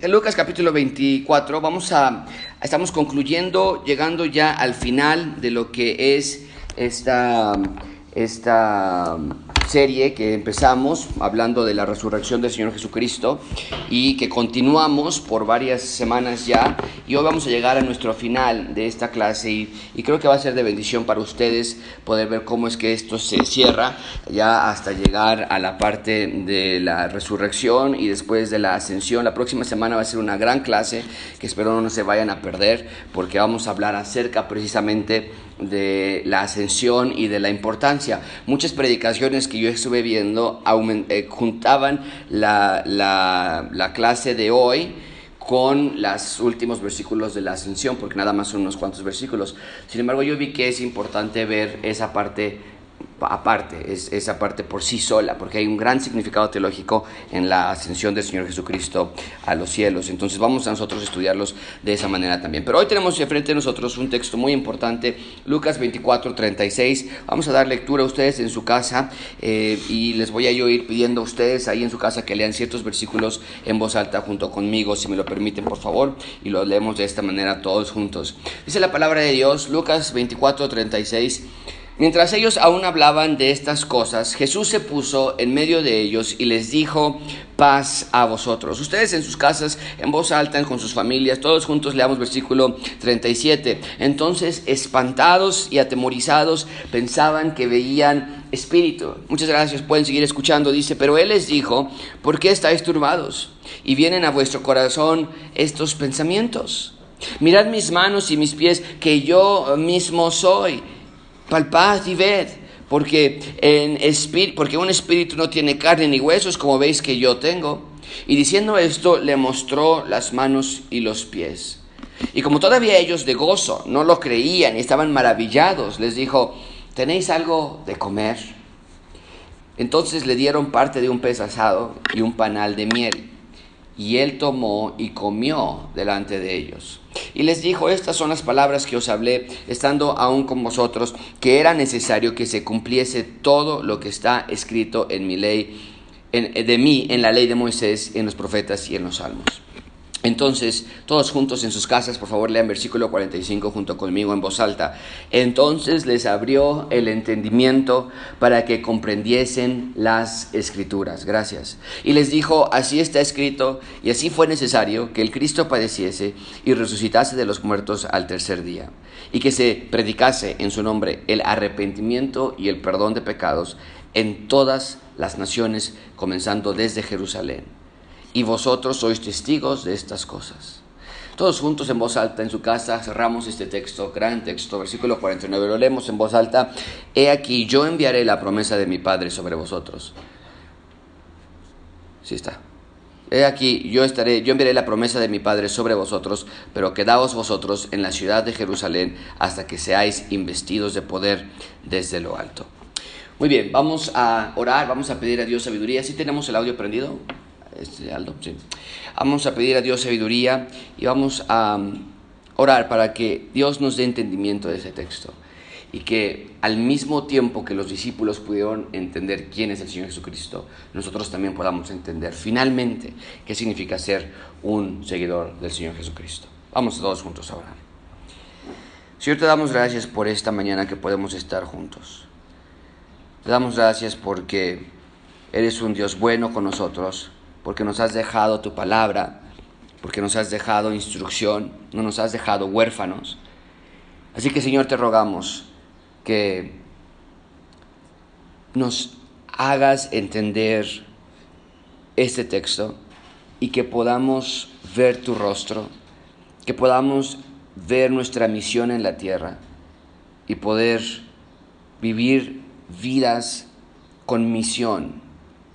en Lucas capítulo 24 vamos a, estamos concluyendo, llegando ya al final de lo que es esta, esta serie que empezamos hablando de la resurrección del Señor Jesucristo y que continuamos por varias semanas ya y hoy vamos a llegar a nuestro final de esta clase y, y, creo que va a ser de bendición para ustedes poder ver cómo es que esto se cierra ya hasta llegar a la parte de la resurrección y después de la ascensión. La próxima semana va a ser una gran clase que espero no se vayan a perder porque vamos a hablar acerca precisamente de la ascensión y de la importancia. Muchas predicaciones que yo estuve viendo eh, juntaban la, la, la clase de hoy con los últimos versículos de la ascensión, porque nada más son unos cuantos versículos. Sin embargo, yo vi que es importante ver esa parte aparte, es esa parte por sí sola, porque hay un gran significado teológico en la ascensión del Señor Jesucristo a los cielos. Entonces vamos a nosotros estudiarlos de esa manera también. Pero hoy tenemos frente a nosotros un texto muy importante, Lucas 24, 36. Vamos a dar lectura a ustedes en su casa eh, y les voy a yo ir pidiendo a ustedes ahí en su casa que lean ciertos versículos en voz alta junto conmigo, si me lo permiten, por favor, y los leemos de esta manera todos juntos. Dice la palabra de Dios, Lucas 24, 36. Mientras ellos aún hablaban de estas cosas, Jesús se puso en medio de ellos y les dijo, paz a vosotros. Ustedes en sus casas, en voz alta, con sus familias, todos juntos leamos versículo 37. Entonces, espantados y atemorizados, pensaban que veían espíritu. Muchas gracias, pueden seguir escuchando. Dice, pero Él les dijo, ¿por qué estáis turbados? Y vienen a vuestro corazón estos pensamientos. Mirad mis manos y mis pies, que yo mismo soy palpad y ved, porque, en porque un espíritu no tiene carne ni huesos, como veis que yo tengo. Y diciendo esto, le mostró las manos y los pies. Y como todavía ellos de gozo no lo creían y estaban maravillados, les dijo, ¿tenéis algo de comer? Entonces le dieron parte de un pez asado y un panal de miel. Y él tomó y comió delante de ellos. Y les dijo, estas son las palabras que os hablé, estando aún con vosotros, que era necesario que se cumpliese todo lo que está escrito en mi ley, de mí, en la ley de Moisés, en los profetas y en los salmos. Entonces, todos juntos en sus casas, por favor lean versículo 45 junto conmigo en voz alta. Entonces les abrió el entendimiento para que comprendiesen las escrituras. Gracias. Y les dijo, así está escrito y así fue necesario que el Cristo padeciese y resucitase de los muertos al tercer día. Y que se predicase en su nombre el arrepentimiento y el perdón de pecados en todas las naciones, comenzando desde Jerusalén y vosotros sois testigos de estas cosas. Todos juntos en voz alta en su casa cerramos este texto, gran texto, versículo 49, lo leemos en voz alta. He aquí, yo enviaré la promesa de mi Padre sobre vosotros. Sí está. He aquí, yo estaré, yo enviaré la promesa de mi Padre sobre vosotros, pero quedaos vosotros en la ciudad de Jerusalén hasta que seáis investidos de poder desde lo alto. Muy bien, vamos a orar, vamos a pedir a Dios sabiduría. ¿Sí tenemos el audio prendido? Este, vamos a pedir a Dios sabiduría y vamos a um, orar para que Dios nos dé entendimiento de ese texto y que al mismo tiempo que los discípulos pudieron entender quién es el Señor Jesucristo, nosotros también podamos entender finalmente qué significa ser un seguidor del Señor Jesucristo. Vamos todos juntos a orar. Señor, te damos gracias por esta mañana que podemos estar juntos. Te damos gracias porque eres un Dios bueno con nosotros porque nos has dejado tu palabra, porque nos has dejado instrucción, no nos has dejado huérfanos. Así que Señor te rogamos que nos hagas entender este texto y que podamos ver tu rostro, que podamos ver nuestra misión en la tierra y poder vivir vidas con misión,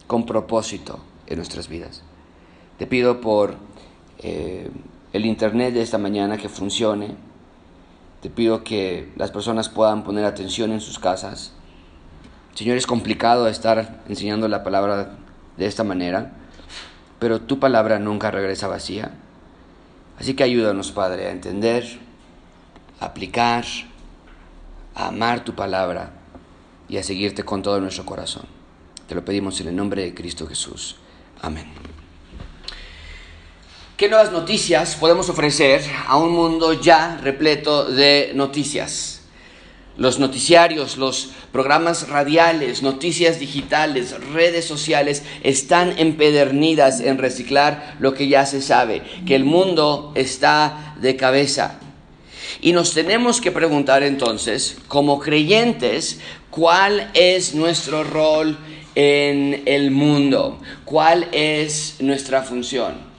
con propósito en nuestras vidas. Te pido por eh, el Internet de esta mañana que funcione. Te pido que las personas puedan poner atención en sus casas. Señor, es complicado estar enseñando la palabra de esta manera, pero tu palabra nunca regresa vacía. Así que ayúdanos, Padre, a entender, a aplicar, a amar tu palabra y a seguirte con todo nuestro corazón. Te lo pedimos en el nombre de Cristo Jesús. Amén. ¿Qué nuevas noticias podemos ofrecer a un mundo ya repleto de noticias? Los noticiarios, los programas radiales, noticias digitales, redes sociales están empedernidas en reciclar lo que ya se sabe, que el mundo está de cabeza. Y nos tenemos que preguntar entonces, como creyentes, cuál es nuestro rol en el mundo, cuál es nuestra función.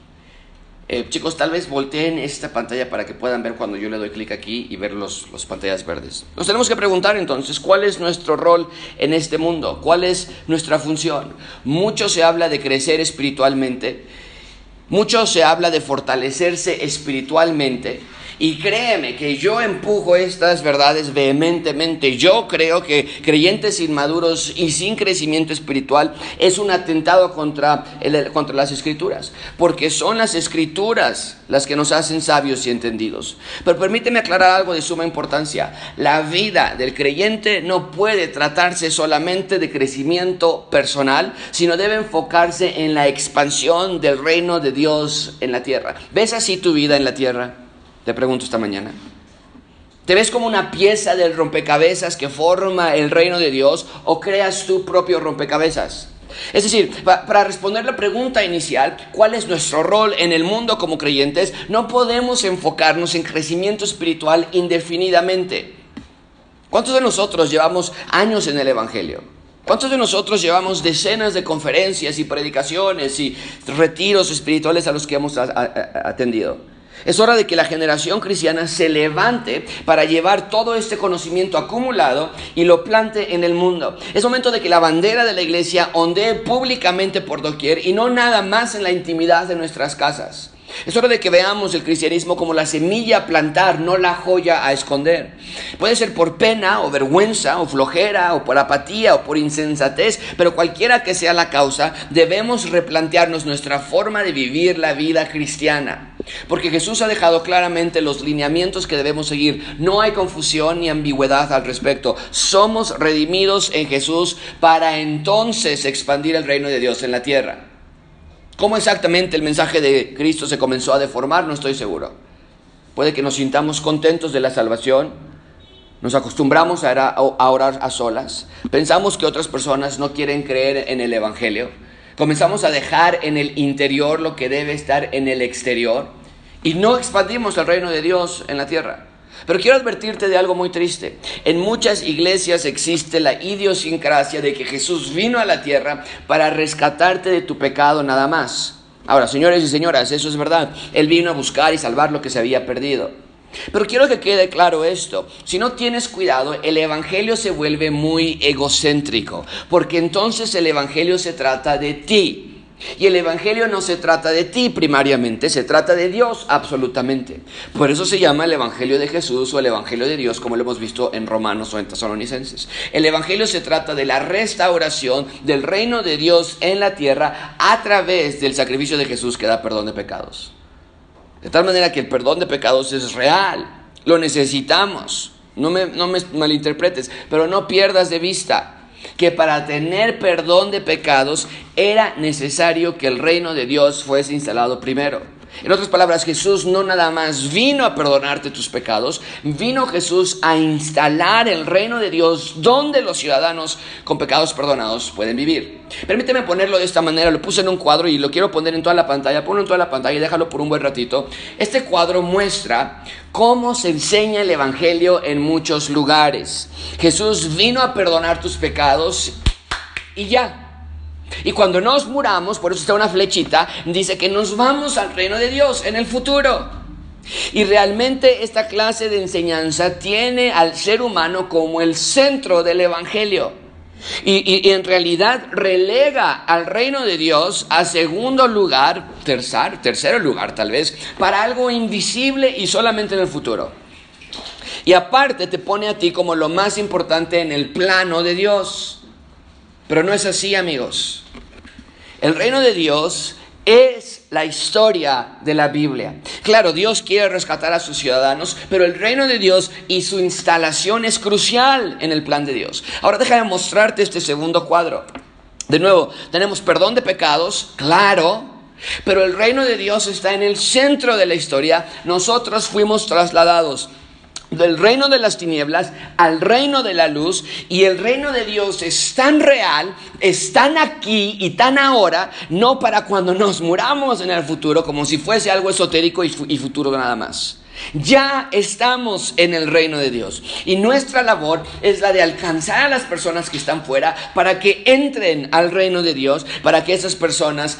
Eh, chicos, tal vez volteen esta pantalla para que puedan ver cuando yo le doy clic aquí y ver los, los pantallas verdes. Nos tenemos que preguntar entonces, ¿cuál es nuestro rol en este mundo? ¿Cuál es nuestra función? Mucho se habla de crecer espiritualmente, mucho se habla de fortalecerse espiritualmente, y créeme que yo empujo estas verdades vehementemente. Yo creo que creyentes inmaduros y sin crecimiento espiritual es un atentado contra, contra las escrituras, porque son las escrituras las que nos hacen sabios y entendidos. Pero permíteme aclarar algo de suma importancia. La vida del creyente no puede tratarse solamente de crecimiento personal, sino debe enfocarse en la expansión del reino de Dios en la tierra. ¿Ves así tu vida en la tierra? Te pregunto esta mañana. ¿Te ves como una pieza del rompecabezas que forma el reino de Dios o creas tu propio rompecabezas? Es decir, para responder la pregunta inicial, ¿cuál es nuestro rol en el mundo como creyentes? No podemos enfocarnos en crecimiento espiritual indefinidamente. ¿Cuántos de nosotros llevamos años en el Evangelio? ¿Cuántos de nosotros llevamos decenas de conferencias y predicaciones y retiros espirituales a los que hemos atendido? Es hora de que la generación cristiana se levante para llevar todo este conocimiento acumulado y lo plante en el mundo. Es momento de que la bandera de la iglesia ondee públicamente por doquier y no nada más en la intimidad de nuestras casas. Es hora de que veamos el cristianismo como la semilla a plantar, no la joya a esconder. Puede ser por pena o vergüenza o flojera o por apatía o por insensatez, pero cualquiera que sea la causa, debemos replantearnos nuestra forma de vivir la vida cristiana. Porque Jesús ha dejado claramente los lineamientos que debemos seguir. No hay confusión ni ambigüedad al respecto. Somos redimidos en Jesús para entonces expandir el reino de Dios en la tierra. ¿Cómo exactamente el mensaje de Cristo se comenzó a deformar? No estoy seguro. Puede que nos sintamos contentos de la salvación, nos acostumbramos a orar a solas, pensamos que otras personas no quieren creer en el Evangelio, comenzamos a dejar en el interior lo que debe estar en el exterior y no expandimos el reino de Dios en la tierra. Pero quiero advertirte de algo muy triste. En muchas iglesias existe la idiosincrasia de que Jesús vino a la tierra para rescatarte de tu pecado nada más. Ahora, señores y señoras, eso es verdad. Él vino a buscar y salvar lo que se había perdido. Pero quiero que quede claro esto. Si no tienes cuidado, el Evangelio se vuelve muy egocéntrico, porque entonces el Evangelio se trata de ti. Y el Evangelio no se trata de ti primariamente, se trata de Dios absolutamente. Por eso se llama el Evangelio de Jesús o el Evangelio de Dios, como lo hemos visto en Romanos o en Tesalonicenses. El Evangelio se trata de la restauración del reino de Dios en la tierra a través del sacrificio de Jesús que da perdón de pecados. De tal manera que el perdón de pecados es real, lo necesitamos. No me, no me malinterpretes, pero no pierdas de vista que para tener perdón de pecados era necesario que el reino de Dios fuese instalado primero. En otras palabras, Jesús no nada más vino a perdonarte tus pecados, vino Jesús a instalar el reino de Dios donde los ciudadanos con pecados perdonados pueden vivir. Permíteme ponerlo de esta manera, lo puse en un cuadro y lo quiero poner en toda la pantalla, ponlo en toda la pantalla y déjalo por un buen ratito. Este cuadro muestra cómo se enseña el Evangelio en muchos lugares. Jesús vino a perdonar tus pecados y ya, y cuando nos muramos, por eso está una flechita, dice que nos vamos al reino de Dios en el futuro. Y realmente esta clase de enseñanza tiene al ser humano como el centro del Evangelio. Y, en realidad relega al reino de Dios a segundo lugar, tercer, tercer lugar tal vez, para algo invisible y solamente en el futuro. Y aparte te pone a ti como lo más importante en el plano de Dios. Pero no es así, amigos. El reino de Dios es la historia de la Biblia. Claro, Dios quiere rescatar a sus ciudadanos, pero el reino de Dios y su instalación es crucial en el plan de Dios. Ahora déjame mostrarte este segundo cuadro. De nuevo, tenemos perdón de pecados, claro, Pero el reino de Dios está en el centro de la historia. Nosotros fuimos trasladados del reino de las tinieblas al reino de la luz y el reino de Dios es tan real, es tan aquí y tan ahora, no para cuando nos muramos en el futuro como si fuese algo esotérico y, futuro nada más. Ya estamos en el reino de Dios y nuestra labor es la de alcanzar a las personas que están fuera para que entren al reino de Dios, para que esas personas,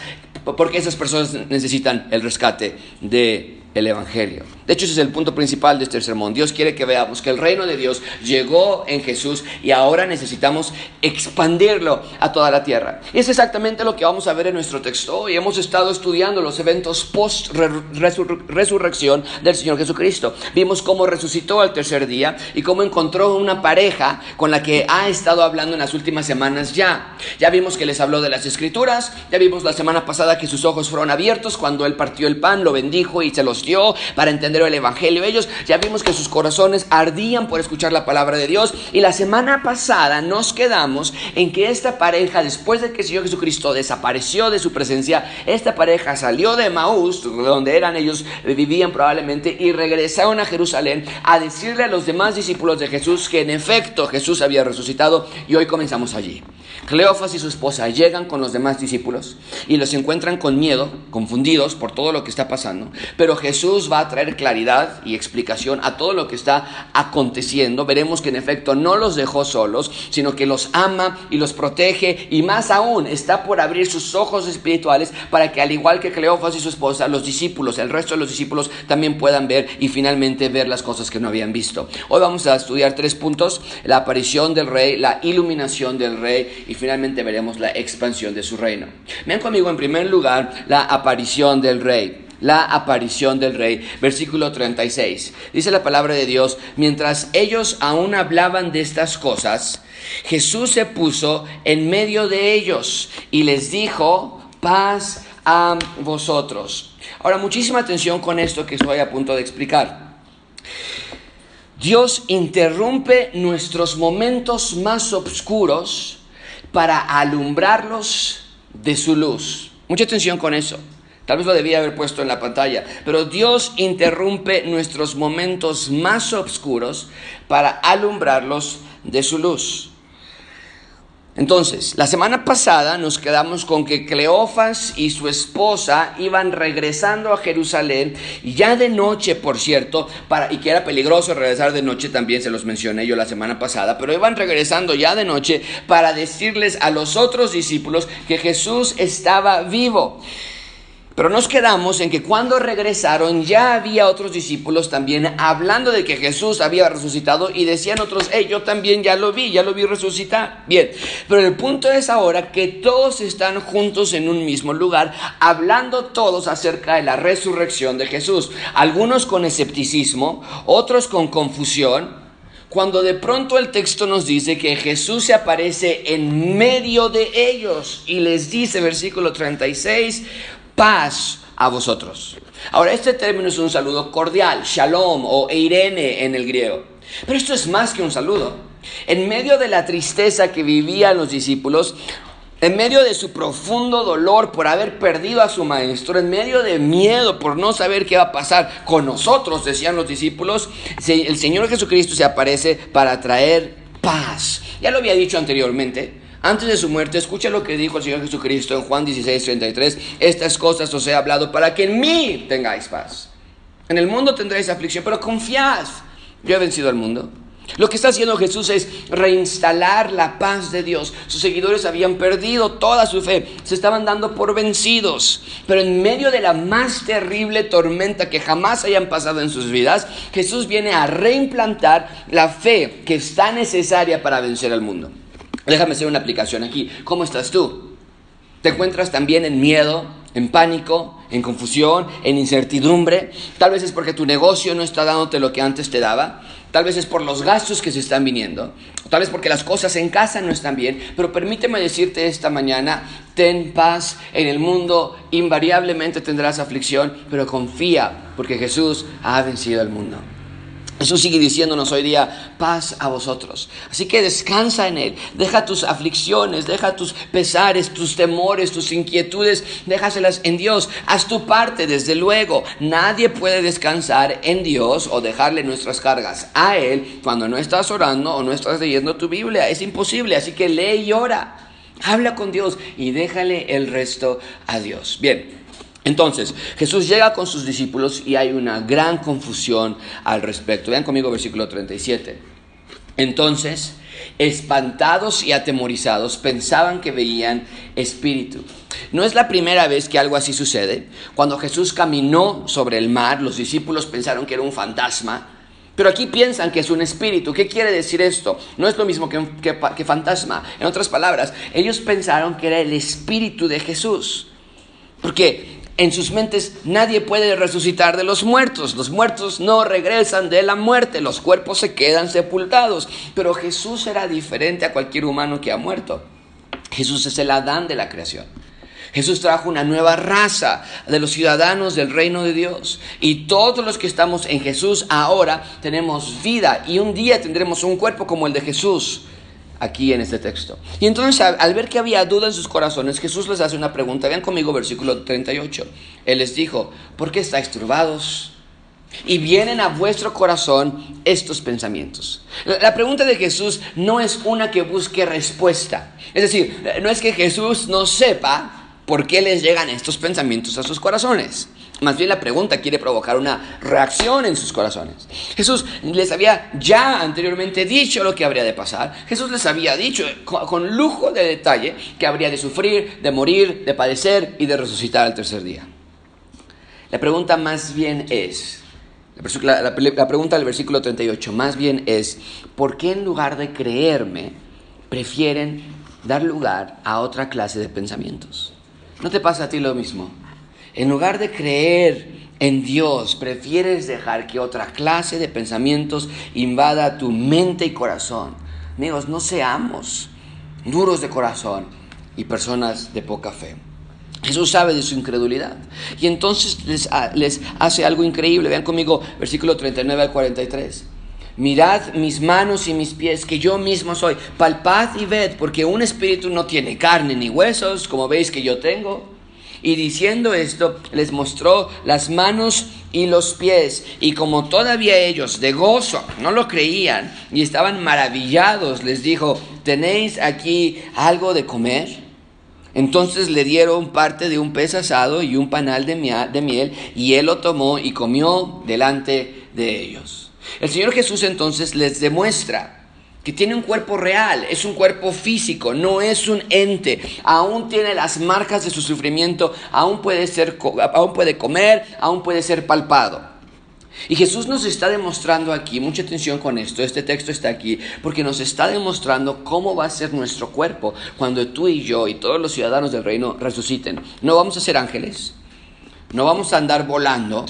porque esas personas necesitan el rescate de el Evangelio. De hecho, ese es el punto principal de este sermón. Dios quiere que veamos que el reino de Dios llegó en Jesús y ahora necesitamos expandirlo a toda la tierra. Y es exactamente lo que vamos a ver en nuestro texto. Hoy hemos estado estudiando los eventos post-resurrección del Señor Jesucristo. Vimos cómo resucitó al tercer día y cómo encontró una pareja con la que ha estado hablando en las últimas semanas ya. Ya vimos que les habló de las escrituras, ya vimos la semana pasada que sus ojos fueron abiertos cuando él partió el pan, lo bendijo y se los dio para entender el Evangelio. Ellos ya vimos que sus corazones ardían por escuchar la palabra de Dios. Y la semana pasada nos quedamos en que esta pareja, después de que el Señor Jesucristo desapareció de su presencia, esta pareja salió de Maús, donde eran ellos, vivían probablemente, y regresaron a Jerusalén a decirle a los demás discípulos de Jesús que en efecto Jesús había resucitado. Y hoy comenzamos allí. Cleofas y su esposa llegan con los demás discípulos y los encuentran con miedo, confundidos por todo lo que está pasando, pero Jesús va a traer claridad y explicación a todo lo que está aconteciendo. Veremos que en efecto no los dejó solos, sino que los ama y los protege y más aún está por abrir sus ojos espirituales para que al igual que Cleofas y su esposa, los discípulos, el resto de los discípulos también puedan ver y finalmente ver las cosas que no habían visto. Hoy vamos a estudiar tres puntos, la aparición del rey, la iluminación del rey y finalmente veremos la expansión de su reino. Vean conmigo en primer lugar la aparición del rey. La aparición del rey, versículo 36. Dice la palabra de Dios, mientras ellos aún hablaban de estas cosas, Jesús se puso en medio de ellos y les dijo, paz a vosotros. Ahora, muchísima atención con esto que estoy a punto de explicar. Dios interrumpe nuestros momentos más oscuros para alumbrarlos de su luz. Mucha atención con eso. Tal vez lo debía haber puesto en la pantalla. Pero Dios interrumpe nuestros momentos más oscuros para alumbrarlos de su luz. Entonces, la semana pasada nos quedamos con que Cleofas y su esposa iban regresando a Jerusalén, ya de noche, por cierto, para, y que era peligroso regresar de noche, también se los mencioné yo la semana pasada, pero iban regresando ya de noche para decirles a los otros discípulos que Jesús estaba vivo. Pero nos quedamos en que cuando regresaron ya había otros discípulos también hablando de que Jesús había resucitado y decían otros, hey, yo también ya lo vi, ya lo vi resucitar. Bien, pero el punto es ahora que todos están juntos en un mismo lugar, hablando todos acerca de la resurrección de Jesús. Algunos con escepticismo, otros con confusión, cuando de pronto el texto nos dice que Jesús se aparece en medio de ellos y les dice, versículo 36, paz a vosotros. Ahora, este término es un saludo cordial, shalom o eirene en el griego. Pero esto es más que un saludo. En medio de la tristeza que vivían los discípulos, en medio de su profundo dolor por haber perdido a su maestro, en medio de miedo por no saber qué va a pasar con nosotros, decían los discípulos, el Señor Jesucristo se aparece para traer paz. Ya lo había dicho anteriormente, antes de su muerte, escucha lo que dijo el Señor Jesucristo en Juan 16, 33. Estas cosas os he hablado para que en mí tengáis paz. En el mundo tendréis aflicción, pero confiad. Yo he vencido al mundo. Lo que está haciendo Jesús es reinstalar la paz de Dios. Sus seguidores habían perdido toda su fe, se estaban dando por vencidos. Pero en medio de la más terrible tormenta que jamás hayan pasado en sus vidas, Jesús viene a reimplantar la fe que está necesaria para vencer al mundo. Déjame hacer una aplicación aquí. ¿Cómo estás tú? ¿Te encuentras también en miedo, en pánico, en confusión, en incertidumbre? Tal vez es porque tu negocio no está dándote lo que antes te daba. Tal vez es por los gastos que se están viniendo. Tal vez porque las cosas en casa no están bien. Pero permíteme decirte esta mañana, ten paz en el mundo. Invariablemente tendrás aflicción, pero confía porque Jesús ha vencido al mundo. Jesús sigue diciéndonos hoy día, paz a vosotros. Así que descansa en Él, deja tus aflicciones, deja tus pesares, tus temores, tus inquietudes, déjaselas en Dios. Haz tu parte, desde luego. Nadie puede descansar en Dios o dejarle nuestras cargas a Él cuando no estás orando o no estás leyendo tu Biblia. Es imposible, así que lee y ora. Habla con Dios y déjale el resto a Dios. Bien, entonces, Jesús llega con sus discípulos y hay una gran confusión al respecto. Vean conmigo versículo 37. Entonces, espantados y atemorizados, pensaban que veían espíritu. No es la primera vez que algo así sucede. Cuando Jesús caminó sobre el mar, los discípulos pensaron que era un fantasma. Pero aquí piensan que es un espíritu. ¿Qué quiere decir esto? No es lo mismo que, que fantasma. En otras palabras, ellos pensaron que era el espíritu de Jesús. Porque en sus mentes nadie puede resucitar de los muertos. Los muertos no regresan de la muerte, los cuerpos se quedan sepultados. Pero Jesús era diferente a cualquier humano que ha muerto. Jesús es el Adán de la creación. Jesús trajo una nueva raza de los ciudadanos del reino de Dios. Y todos los que estamos en Jesús ahora tenemos vida y un día tendremos un cuerpo como el de Jesús aquí en este texto. Y entonces al ver que había duda en sus corazones, Jesús les hace una pregunta. Vean conmigo versículo 38. Él les dijo, ¿por qué estáis turbados? Y vienen a vuestro corazón estos pensamientos. La pregunta de Jesús no es una que busque respuesta. Es decir, no es que Jesús no sepa por qué les llegan estos pensamientos a sus corazones. Más bien la pregunta quiere provocar una reacción en sus corazones. Jesús les había ya anteriormente dicho lo que habría de pasar. Jesús les había dicho con lujo de detalle que habría de sufrir, de morir, de padecer y de resucitar al tercer día. La pregunta más bien es, la, pregunta del versículo 38 más bien es, ¿por qué en lugar de creerme prefieren dar lugar a otra clase de pensamientos? ¿No te pasa a ti lo mismo? En lugar de creer en Dios, prefieres dejar que otra clase de pensamientos invada tu mente y corazón. Amigos, no seamos duros de corazón y personas de poca fe. Jesús sabe de su incredulidad. Y entonces les, les, hace algo increíble. Vean conmigo versículo 39 al 43. Mirad mis manos y mis pies, que yo mismo soy. Palpad y ved, porque un espíritu no tiene carne ni huesos, como veis que yo tengo. Y diciendo esto, les mostró las manos y los pies. Y como todavía ellos de gozo no lo creían y estaban maravillados, les dijo, ¿tenéis aquí algo de comer? Entonces le dieron parte de un pez asado y un panal de miel, y él lo tomó y comió delante de ellos. El Señor Jesús entonces les demuestra que tiene un cuerpo real, es un cuerpo físico, no es un ente, aún tiene las marcas de su sufrimiento, aún puede, ser, aún puede comer, aún puede ser palpado. Y Jesús nos está demostrando aquí, mucha atención con esto, este texto está aquí, porque nos está demostrando cómo va a ser nuestro cuerpo cuando tú y yo y todos los ciudadanos del reino resuciten. No vamos a ser ángeles, no vamos a andar volando,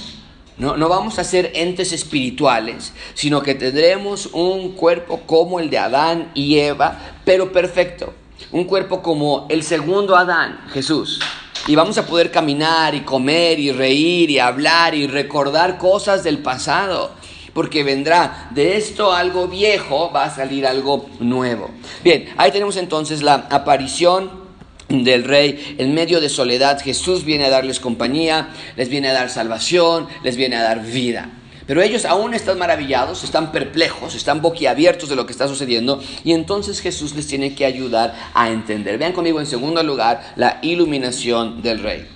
no, no, vamos a ser entes espirituales, sino que tendremos un cuerpo como el de Adán y Eva, pero perfecto. Un cuerpo como el segundo Adán, Jesús. Y vamos a poder caminar y comer y reír y hablar y recordar cosas del pasado. Porque vendrá de esto algo viejo, va a salir algo nuevo. Bien, ahí tenemos entonces la aparición del rey, en medio de soledad, Jesús viene a darles compañía, les viene a dar salvación, les viene a dar vida. Pero ellos aún están maravillados, están perplejos, están boquiabiertos de lo que está sucediendo y entonces Jesús les tiene que ayudar a entender. Vean conmigo en segundo lugar la iluminación del rey.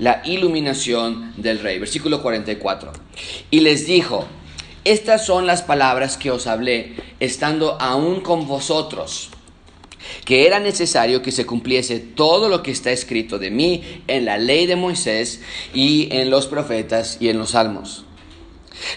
La iluminación del rey. Versículo 44. Y les dijo, estas son las palabras que os hablé estando aún con vosotros que era necesario que se cumpliese todo lo que está escrito de mí en la ley de Moisés y en los profetas y en los salmos.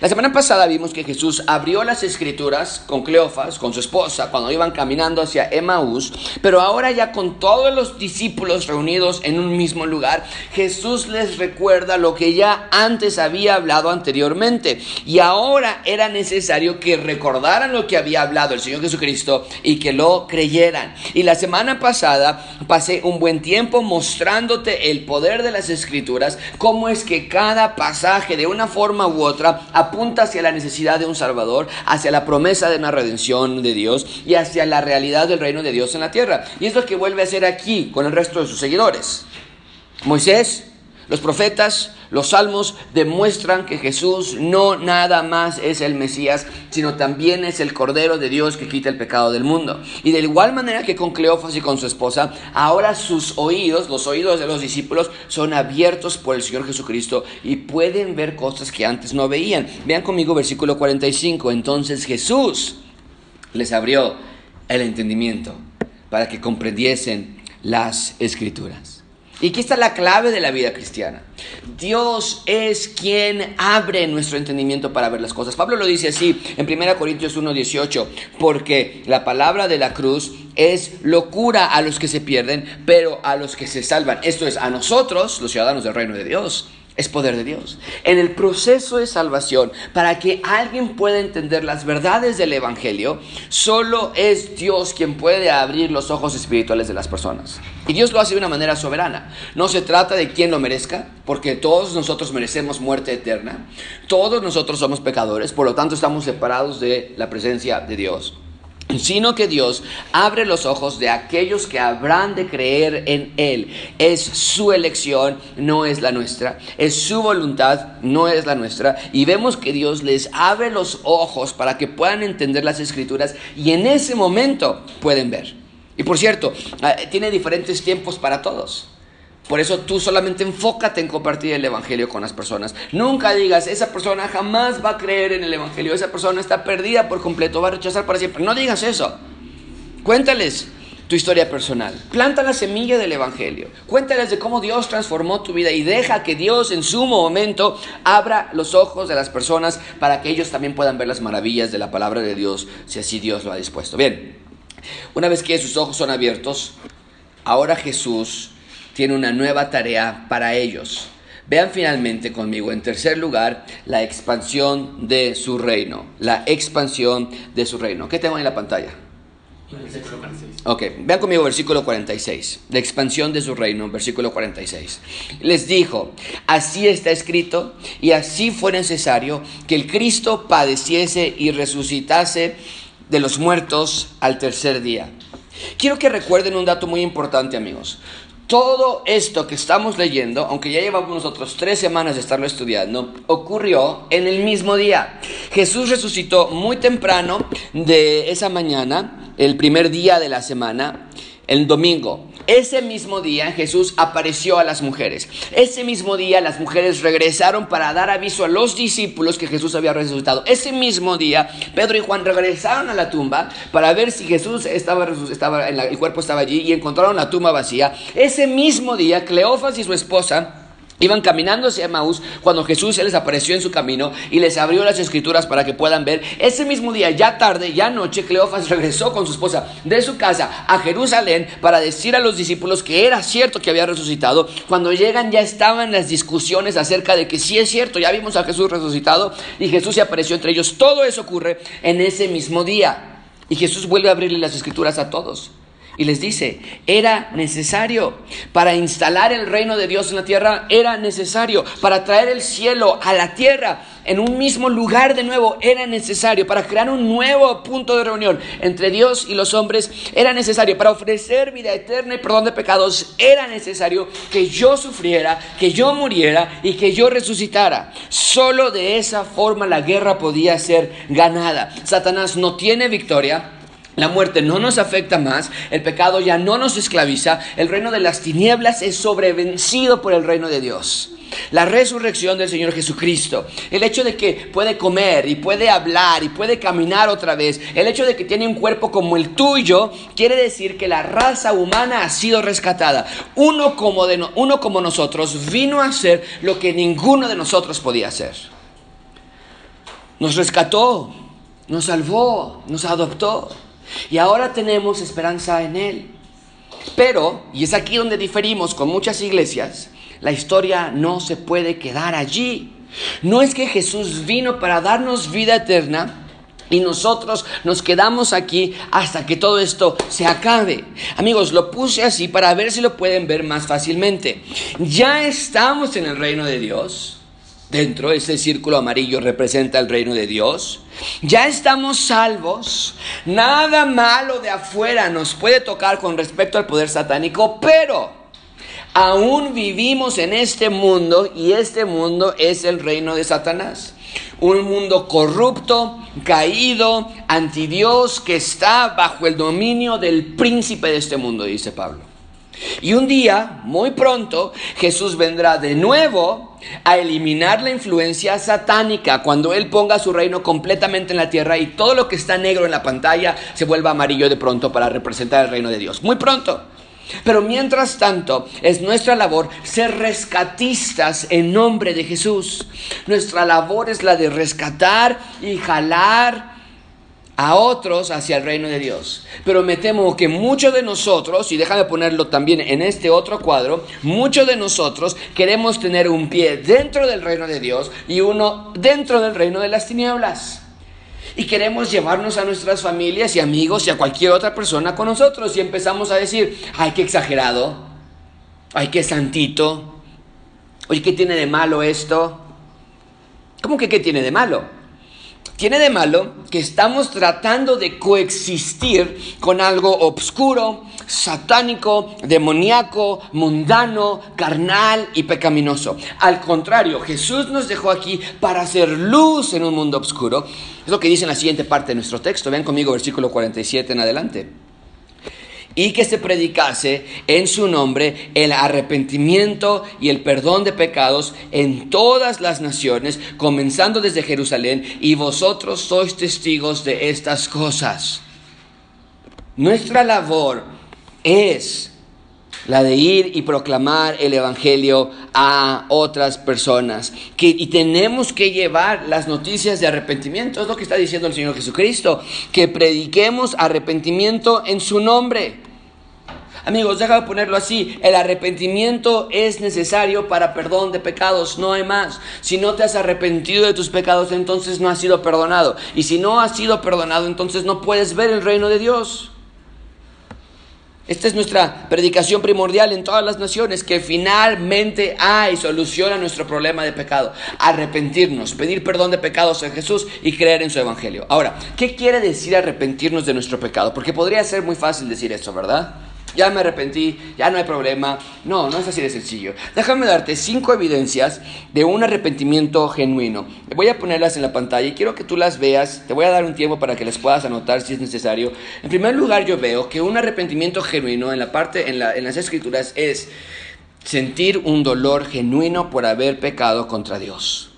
La semana pasada vimos que Jesús abrió las escrituras con Cleofas, con su esposa, cuando iban caminando hacia Emaús, pero ahora ya con todos los discípulos reunidos en un mismo lugar, Jesús les recuerda lo que ya antes había hablado anteriormente y ahora era necesario que recordaran lo que había hablado el Señor Jesucristo y que lo creyeran. Y la semana pasada pasé un buen tiempo mostrándote el poder de las escrituras, cómo es que cada pasaje de una forma u otra apunta hacia la necesidad de un Salvador, hacia la promesa de una redención de Dios y hacia la realidad del reino de Dios en la tierra. Y es lo que vuelve a hacer aquí con el resto de sus seguidores. Moisés los profetas, los salmos demuestran que Jesús no nada más es el Mesías, sino también es el Cordero de Dios que quita el pecado del mundo. Y de igual manera que con Cleofas y con su esposa, ahora sus oídos, los oídos de los discípulos, son abiertos por el Señor Jesucristo y pueden ver cosas que antes no veían. Vean conmigo versículo 45. Entonces Jesús les abrió el entendimiento para que comprendiesen las escrituras. Y aquí está la clave de la vida cristiana. Dios es quien abre nuestro entendimiento para ver las cosas. Pablo lo dice así en 1 Corintios 1:18, porque la palabra de la cruz es locura a los que se pierden, pero a los que se salvan. Esto es a nosotros, los ciudadanos del reino de Dios es poder de Dios. En el proceso de salvación, para que alguien pueda entender las verdades del Evangelio, solo es Dios quien puede abrir los ojos espirituales de las personas. Y Dios lo hace de una manera soberana. No se trata de quien lo merezca, porque todos nosotros merecemos muerte eterna. Todos nosotros somos pecadores, por lo tanto estamos separados de la presencia de Dios sino que Dios abre los ojos de aquellos que habrán de creer en Él. Es su elección, no es la nuestra. Es su voluntad, no es la nuestra. Y vemos que Dios les abre los ojos para que puedan entender las escrituras y en ese momento pueden ver. Y por cierto, ah, tiene diferentes tiempos para todos. Por eso tú solamente enfócate en compartir el Evangelio con las personas. Nunca digas, esa persona jamás va a creer en el Evangelio, esa persona está perdida por completo, va a rechazar para siempre. No digas eso. Cuéntales tu historia personal. Planta la semilla del Evangelio. Cuéntales de cómo Dios transformó tu vida y deja que Dios en su momento abra los ojos de las personas para que ellos también puedan ver las maravillas de la palabra de Dios, si así Dios lo ha dispuesto. Bien, una vez que sus ojos son abiertos, ahora Jesús tiene una nueva tarea para ellos. Vean finalmente conmigo, en tercer lugar, la expansión de su reino. La expansión de su reino. ¿Qué tengo en la pantalla? Ok, vean conmigo versículo 46, la expansión de su reino, versículo 46. Les dijo, así está escrito y así fue necesario que el Cristo padeciese y resucitase de los muertos al tercer día. Quiero que recuerden un dato muy importante amigos. Todo esto que estamos leyendo, aunque ya llevamos nosotros tres semanas de estarlo estudiando, ocurrió en el mismo día. Jesús resucitó muy temprano de esa mañana, el primer día de la semana, el domingo. Ese mismo día Jesús apareció a las mujeres. Ese mismo día las mujeres regresaron para dar aviso a los discípulos que Jesús había resucitado. Ese mismo día Pedro y Juan regresaron a la tumba para ver si Jesús estaba, estaba en el cuerpo estaba allí y encontraron la tumba vacía. Ese mismo día Cleofas y su esposa Iban caminando hacia Maús cuando Jesús se les apareció en su camino y les abrió las escrituras para que puedan ver. Ese mismo día, ya tarde, ya noche, Cleofas regresó con su esposa de su casa a Jerusalén para decir a los discípulos que era cierto que había resucitado. Cuando llegan ya estaban las discusiones acerca de que sí es cierto, ya vimos a Jesús resucitado y Jesús se apareció entre ellos. Todo eso ocurre en ese mismo día. Y Jesús vuelve a abrirle las escrituras a todos. Y les dice, era necesario para instalar el reino de Dios en la tierra, era necesario para traer el cielo a la tierra en un mismo lugar de nuevo, era necesario para crear un nuevo punto de reunión entre Dios y los hombres, era necesario para ofrecer vida eterna y perdón de pecados, era necesario que yo sufriera, que yo muriera y que yo resucitara. Solo de esa forma la guerra podía ser ganada. Satanás no tiene victoria la muerte no nos afecta más, el pecado ya no nos esclaviza, el reino de las tinieblas es sobrevencido por el reino de Dios. La resurrección del Señor Jesucristo, el hecho de que puede comer y puede hablar y puede caminar otra vez, el hecho de que tiene un cuerpo como el tuyo, quiere decir que la raza humana ha sido rescatada. Uno como, de uno como nosotros vino a hacer lo que ninguno de nosotros podía hacer. Nos rescató, nos salvó, nos adoptó. Y ahora tenemos esperanza en Él. Pero, y es aquí donde diferimos con muchas iglesias, la historia no se puede quedar allí. No es que Jesús vino para darnos vida eterna y nosotros nos quedamos aquí hasta que todo esto se acabe. Amigos, lo puse así para ver si lo pueden ver más fácilmente. Ya estamos en el reino de Dios. Dentro, ese círculo amarillo representa el reino de Dios. Ya estamos salvos, nada malo de afuera nos puede tocar con respecto al poder satánico, pero aún vivimos en este mundo y este mundo es el reino de Satanás. Un mundo corrupto, caído, anti Dios, que está bajo el dominio del príncipe de este mundo, dice Pablo. Y un día, muy pronto, Jesús vendrá de nuevo a eliminar la influencia satánica cuando Él ponga su reino completamente en la tierra y todo lo que está negro en la pantalla se vuelva amarillo de pronto para representar el reino de Dios. Muy pronto. Pero mientras tanto, es nuestra labor ser rescatistas en nombre de Jesús. Nuestra labor es la de rescatar y jalar a otros hacia el reino de Dios. Pero me temo que muchos de nosotros, y déjame ponerlo también en este otro cuadro, muchos de nosotros queremos tener un pie dentro del reino de Dios y uno dentro del reino de las tinieblas. Y queremos llevarnos a nuestras familias y amigos y a cualquier otra persona con nosotros. Y empezamos a decir, ay, qué exagerado, ay, qué santito, oye, ¿qué tiene de malo esto? ¿Cómo que qué tiene de malo? Tiene de malo que estamos tratando de coexistir con algo obscuro, satánico, demoníaco, mundano, carnal y pecaminoso. Al contrario, Jesús nos dejó aquí para hacer luz en un mundo oscuro. Es lo que dice en la siguiente parte de nuestro texto. Vean conmigo versículo 47 en adelante y que se predicase en su nombre el arrepentimiento y el perdón de pecados en todas las naciones, comenzando desde Jerusalén, y vosotros sois testigos de estas cosas. Nuestra labor es la de ir y proclamar el Evangelio a otras personas. Que, y tenemos que llevar las noticias de arrepentimiento, es lo que está diciendo el Señor Jesucristo, que prediquemos arrepentimiento en su nombre. Amigos, déjame ponerlo así, el arrepentimiento es necesario para perdón de pecados, no hay más. Si no te has arrepentido de tus pecados, entonces no has sido perdonado. Y si no has sido perdonado, entonces no puedes ver el reino de Dios. Esta es nuestra predicación primordial en todas las naciones, que finalmente hay solución a nuestro problema de pecado. Arrepentirnos, pedir perdón de pecados a Jesús y creer en su evangelio. Ahora, ¿qué quiere decir arrepentirnos de nuestro pecado? Porque podría ser muy fácil decir eso, ¿verdad? Ya me arrepentí, ya no hay problema. No, no es así de sencillo. Déjame darte cinco evidencias de un arrepentimiento genuino. Voy a ponerlas en la pantalla y quiero que tú las veas. Te voy a dar un tiempo para que las puedas anotar si es necesario. En primer lugar, yo veo que un arrepentimiento genuino en la parte, en, las escrituras es sentir un dolor genuino por haber pecado contra Dios.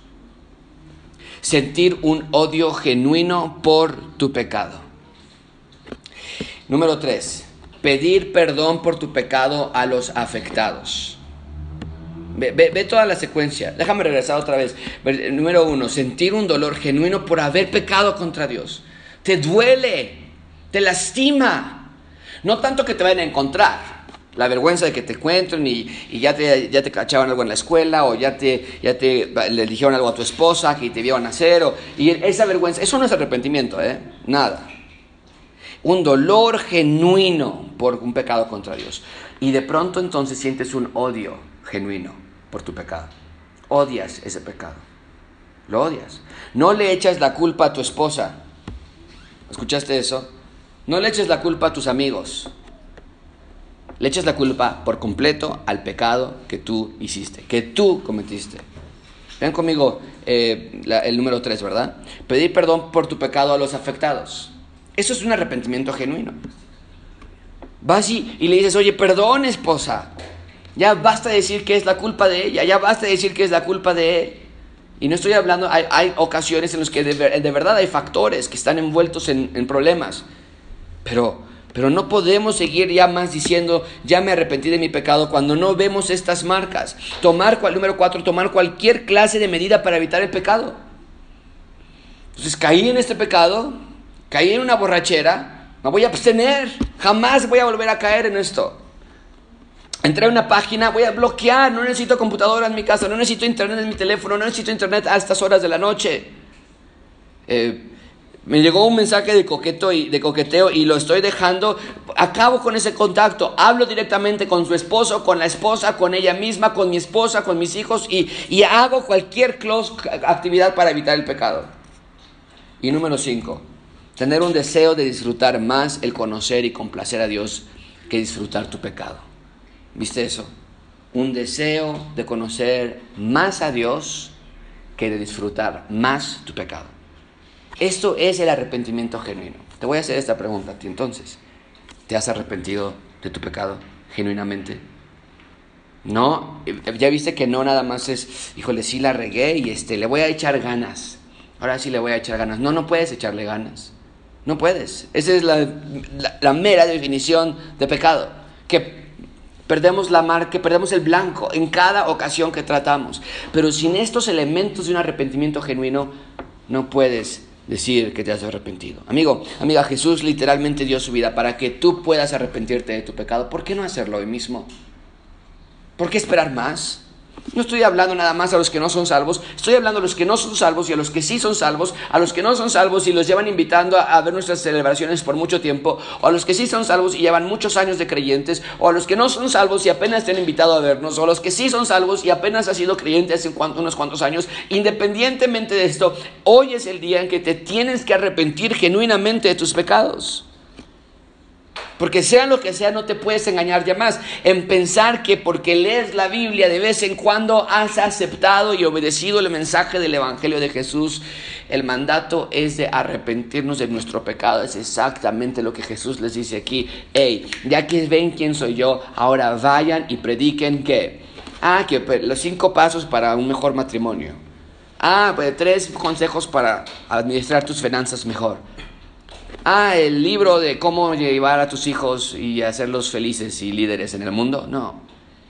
Sentir un odio genuino por tu pecado. Número tres pedir perdón por tu pecado a los afectados. Ve, toda la secuencia. Déjame regresar otra vez. Número uno, sentir un dolor genuino por haber pecado contra Dios. Te duele, te lastima. No tanto que te vayan a encontrar. La vergüenza de que te encuentren y, ya, te, ya te cachaban algo en la escuela o ya te, ya te le dijeron algo a tu esposa que te vieron hacer. O, y esa vergüenza, eso no es arrepentimiento, ¿eh? Nada un dolor genuino por un pecado contra Dios. Y de pronto entonces sientes un odio genuino por tu pecado. Odias ese pecado. Lo odias. No le echas la culpa a tu esposa. ¿Escuchaste eso? No le eches la culpa a tus amigos. Le echas la culpa por completo al pecado que tú hiciste, que tú cometiste. Vean conmigo eh, el número 3, ¿verdad? Pedir perdón por tu pecado a los afectados. Eso es un arrepentimiento genuino. Vas y, le dices, oye, perdón, esposa. Ya basta decir que es la culpa de ella, ya basta decir que es la culpa de él. Y no estoy hablando, hay, ocasiones en las que de, verdad hay factores que están envueltos en, problemas. Pero, pero no podemos seguir ya más diciendo, ya me arrepentí de mi pecado cuando no vemos estas marcas. Tomar, número cuatro, tomar cualquier clase de medida para evitar el pecado. Entonces caí en este pecado, caí en una borrachera, me voy a abstener, jamás voy a volver a caer en esto. Entré a una página, voy a bloquear, no necesito computadora en mi casa, no necesito internet en mi teléfono, no necesito internet a estas horas de la noche. Eh, me llegó un mensaje de, coqueto de coqueteo y lo estoy dejando. Acabo con ese contacto. Hablo directamente con su esposo, con la esposa, con ella misma, con mi esposa, con mis hijos y, y hago cualquier close actividad para evitar el pecado. Y número cinco, tener un deseo de disfrutar más el conocer y complacer a Dios que disfrutar tu pecado. ¿Viste eso? Un deseo de conocer más a Dios que de disfrutar más tu pecado. Esto es el arrepentimiento genuino. Te voy a hacer esta pregunta a ti entonces. ¿Te has arrepentido de tu pecado genuinamente? No, ya viste que no nada más es, híjole, sí la regué y este, le voy a echar ganas. Ahora sí le voy a echar ganas. No, no puedes echarle ganas. No puedes. Esa es la, mera definición de pecado. Que perdemos la marca, que perdemos el blanco en cada ocasión que tratamos. Pero sin estos elementos de un arrepentimiento genuino, no puedes decir que te has arrepentido. Amigo, amiga, Jesús literalmente dio su vida para que tú puedas arrepentirte de tu pecado. ¿Por qué no hacerlo hoy mismo? ¿Por qué esperar más? No estoy hablando nada más a los que no son salvos, estoy hablando a los que no son salvos y a los que sí son salvos, a los que no son salvos y los llevan invitando a, ver nuestras celebraciones por mucho tiempo, o a los que sí son salvos y llevan muchos años de creyentes, o a los que no son salvos y apenas te han invitado a vernos, o a los que sí son salvos y apenas has sido creyente hace unos cuantos años. Independientemente de esto, hoy es el día en que te tienes que arrepentir genuinamente de tus pecados. Porque sea lo que sea, no te puedes engañar ya más en pensar que porque lees la Biblia de vez en cuando has aceptado y obedecido el mensaje del Evangelio de Jesús. El mandato es de arrepentirnos de nuestro pecado. Es exactamente lo que Jesús les dice aquí. Hey, ya que ven quién soy yo, ahora vayan y prediquen que. Ah, que los cinco pasos para un mejor matrimonio. Ah, pues tres consejos para administrar tus finanzas mejor ah, el libro de cómo llevar a tus hijos y hacerlos felices y líderes en el mundo. No,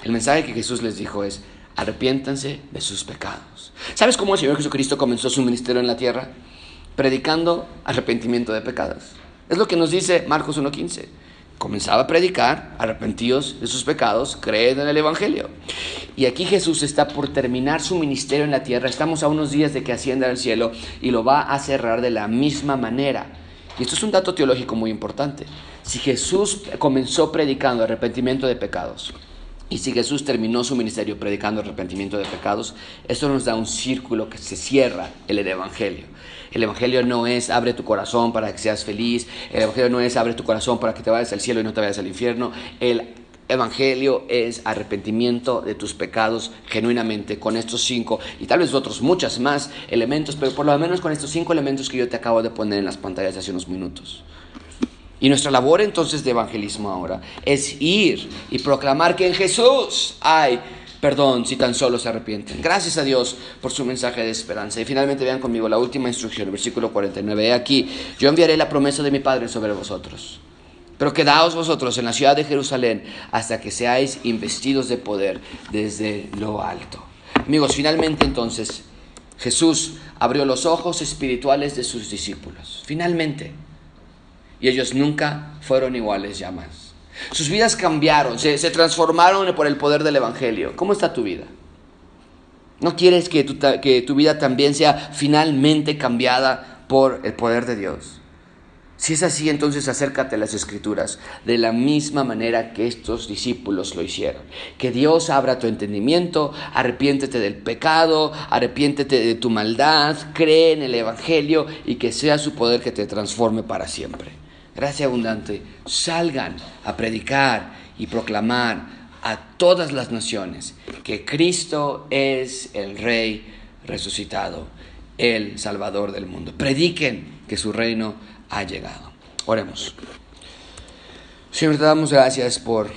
el mensaje que Jesús les dijo es, arrepiéntanse de sus pecados. ¿Sabes cómo el Señor Jesucristo comenzó su ministerio en la tierra? Predicando arrepentimiento de pecados. Es lo que nos dice Marcos 1.15. Comenzaba a predicar, arrepentíos de sus pecados, creed en el Evangelio. Y aquí Jesús está por terminar su ministerio en la tierra. Estamos a unos días de que ascienda al cielo y lo va a cerrar de la misma manera. Y esto es un dato teológico muy importante. Si Jesús comenzó predicando arrepentimiento de pecados, y si Jesús terminó su ministerio predicando arrepentimiento de pecados, esto nos da un círculo que se cierra el Evangelio. El Evangelio no es abre tu corazón para que seas feliz. El Evangelio no es abre tu corazón para que te vayas al cielo y no te vayas al infierno. El Evangelio es arrepentimiento de tus pecados genuinamente con estos cinco y tal vez otros muchas más elementos, pero por lo menos con estos cinco elementos que yo te acabo de poner en las pantallas hace unos minutos. Y nuestra labor entonces de evangelismo ahora es ir y proclamar que en Jesús hay perdón si tan solo se arrepienten. Gracias a Dios por su mensaje de esperanza. Y finalmente vean conmigo la última instrucción, versículo 49. He aquí, yo enviaré la promesa de mi Padre sobre vosotros. Pero quedaos vosotros en la ciudad de Jerusalén hasta que seáis investidos de poder desde lo alto. Amigos, finalmente entonces Jesús abrió los ojos espirituales de sus discípulos. Finalmente. Y ellos nunca fueron iguales ya más. Sus vidas cambiaron, se, transformaron por el poder del Evangelio. ¿Cómo está tu vida? ¿No quieres que que tu vida también sea finalmente cambiada por el poder de Dios? Si es así, entonces acércate a las escrituras de la misma manera que estos discípulos lo hicieron. Que Dios abra tu entendimiento, arrepiéntete del pecado, arrepiéntete de tu maldad, cree en el Evangelio y que sea su poder que te transforme para siempre. Gracias abundante, salgan a predicar y proclamar a todas las naciones que Cristo es el Rey resucitado, el Salvador del mundo. Prediquen que su reino ha llegado. Oremos. Señor, te damos gracias por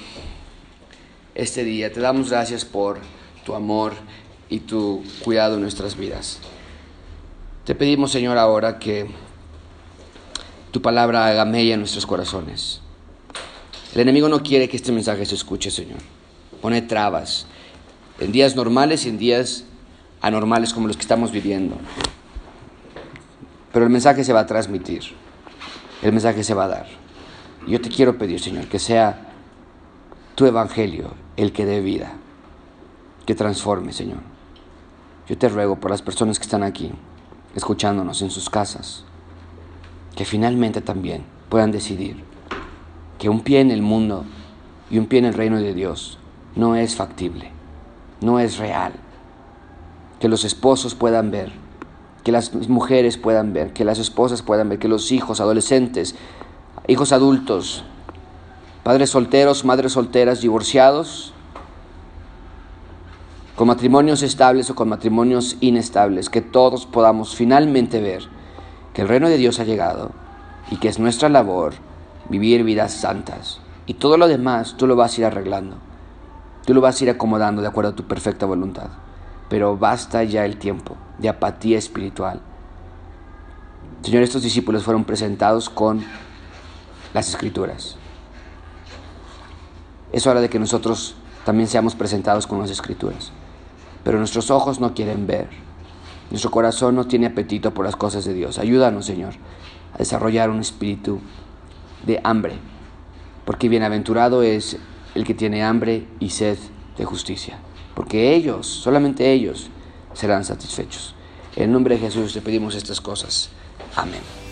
este día, te damos gracias por tu amor y tu cuidado en nuestras vidas. Te pedimos, Señor, ahora que tu palabra haga mella en nuestros corazones. El enemigo no quiere que este mensaje se escuche, Señor. Pone trabas en días normales y en días anormales como los que estamos viviendo. Pero el mensaje se va a transmitir el mensaje se va a dar. Yo te quiero pedir, Señor, que sea tu evangelio el que dé vida, que transforme, Señor. Yo te ruego por las personas que están aquí, escuchándonos en sus casas, que finalmente también puedan decidir que un pie en el mundo y un pie en el reino de Dios no es factible, no es real. Que los esposos puedan ver, que las mujeres puedan ver, que las esposas puedan ver, que los hijos, adolescentes, hijos adultos, padres solteros, madres solteras, divorciados, con matrimonios estables o con matrimonios inestables, que todos podamos finalmente ver que el reino de Dios ha llegado y que es nuestra labor vivir vidas santas. Y todo lo demás tú lo vas a ir arreglando, tú lo vas a ir acomodando de acuerdo a tu perfecta voluntad. Pero basta ya el tiempo de apatía espiritual. Señor, estos discípulos fueron presentados con las escrituras. Es hora de que nosotros también seamos presentados con las escrituras. Pero nuestros ojos no quieren ver. Nuestro corazón no tiene apetito por las cosas de Dios. Ayúdanos, Señor, a desarrollar un espíritu de hambre. Porque bienaventurado es el que tiene hambre y sed de justicia. Porque ellos, solamente ellos, serán satisfechos. En nombre de Jesús te pedimos estas cosas. Amén.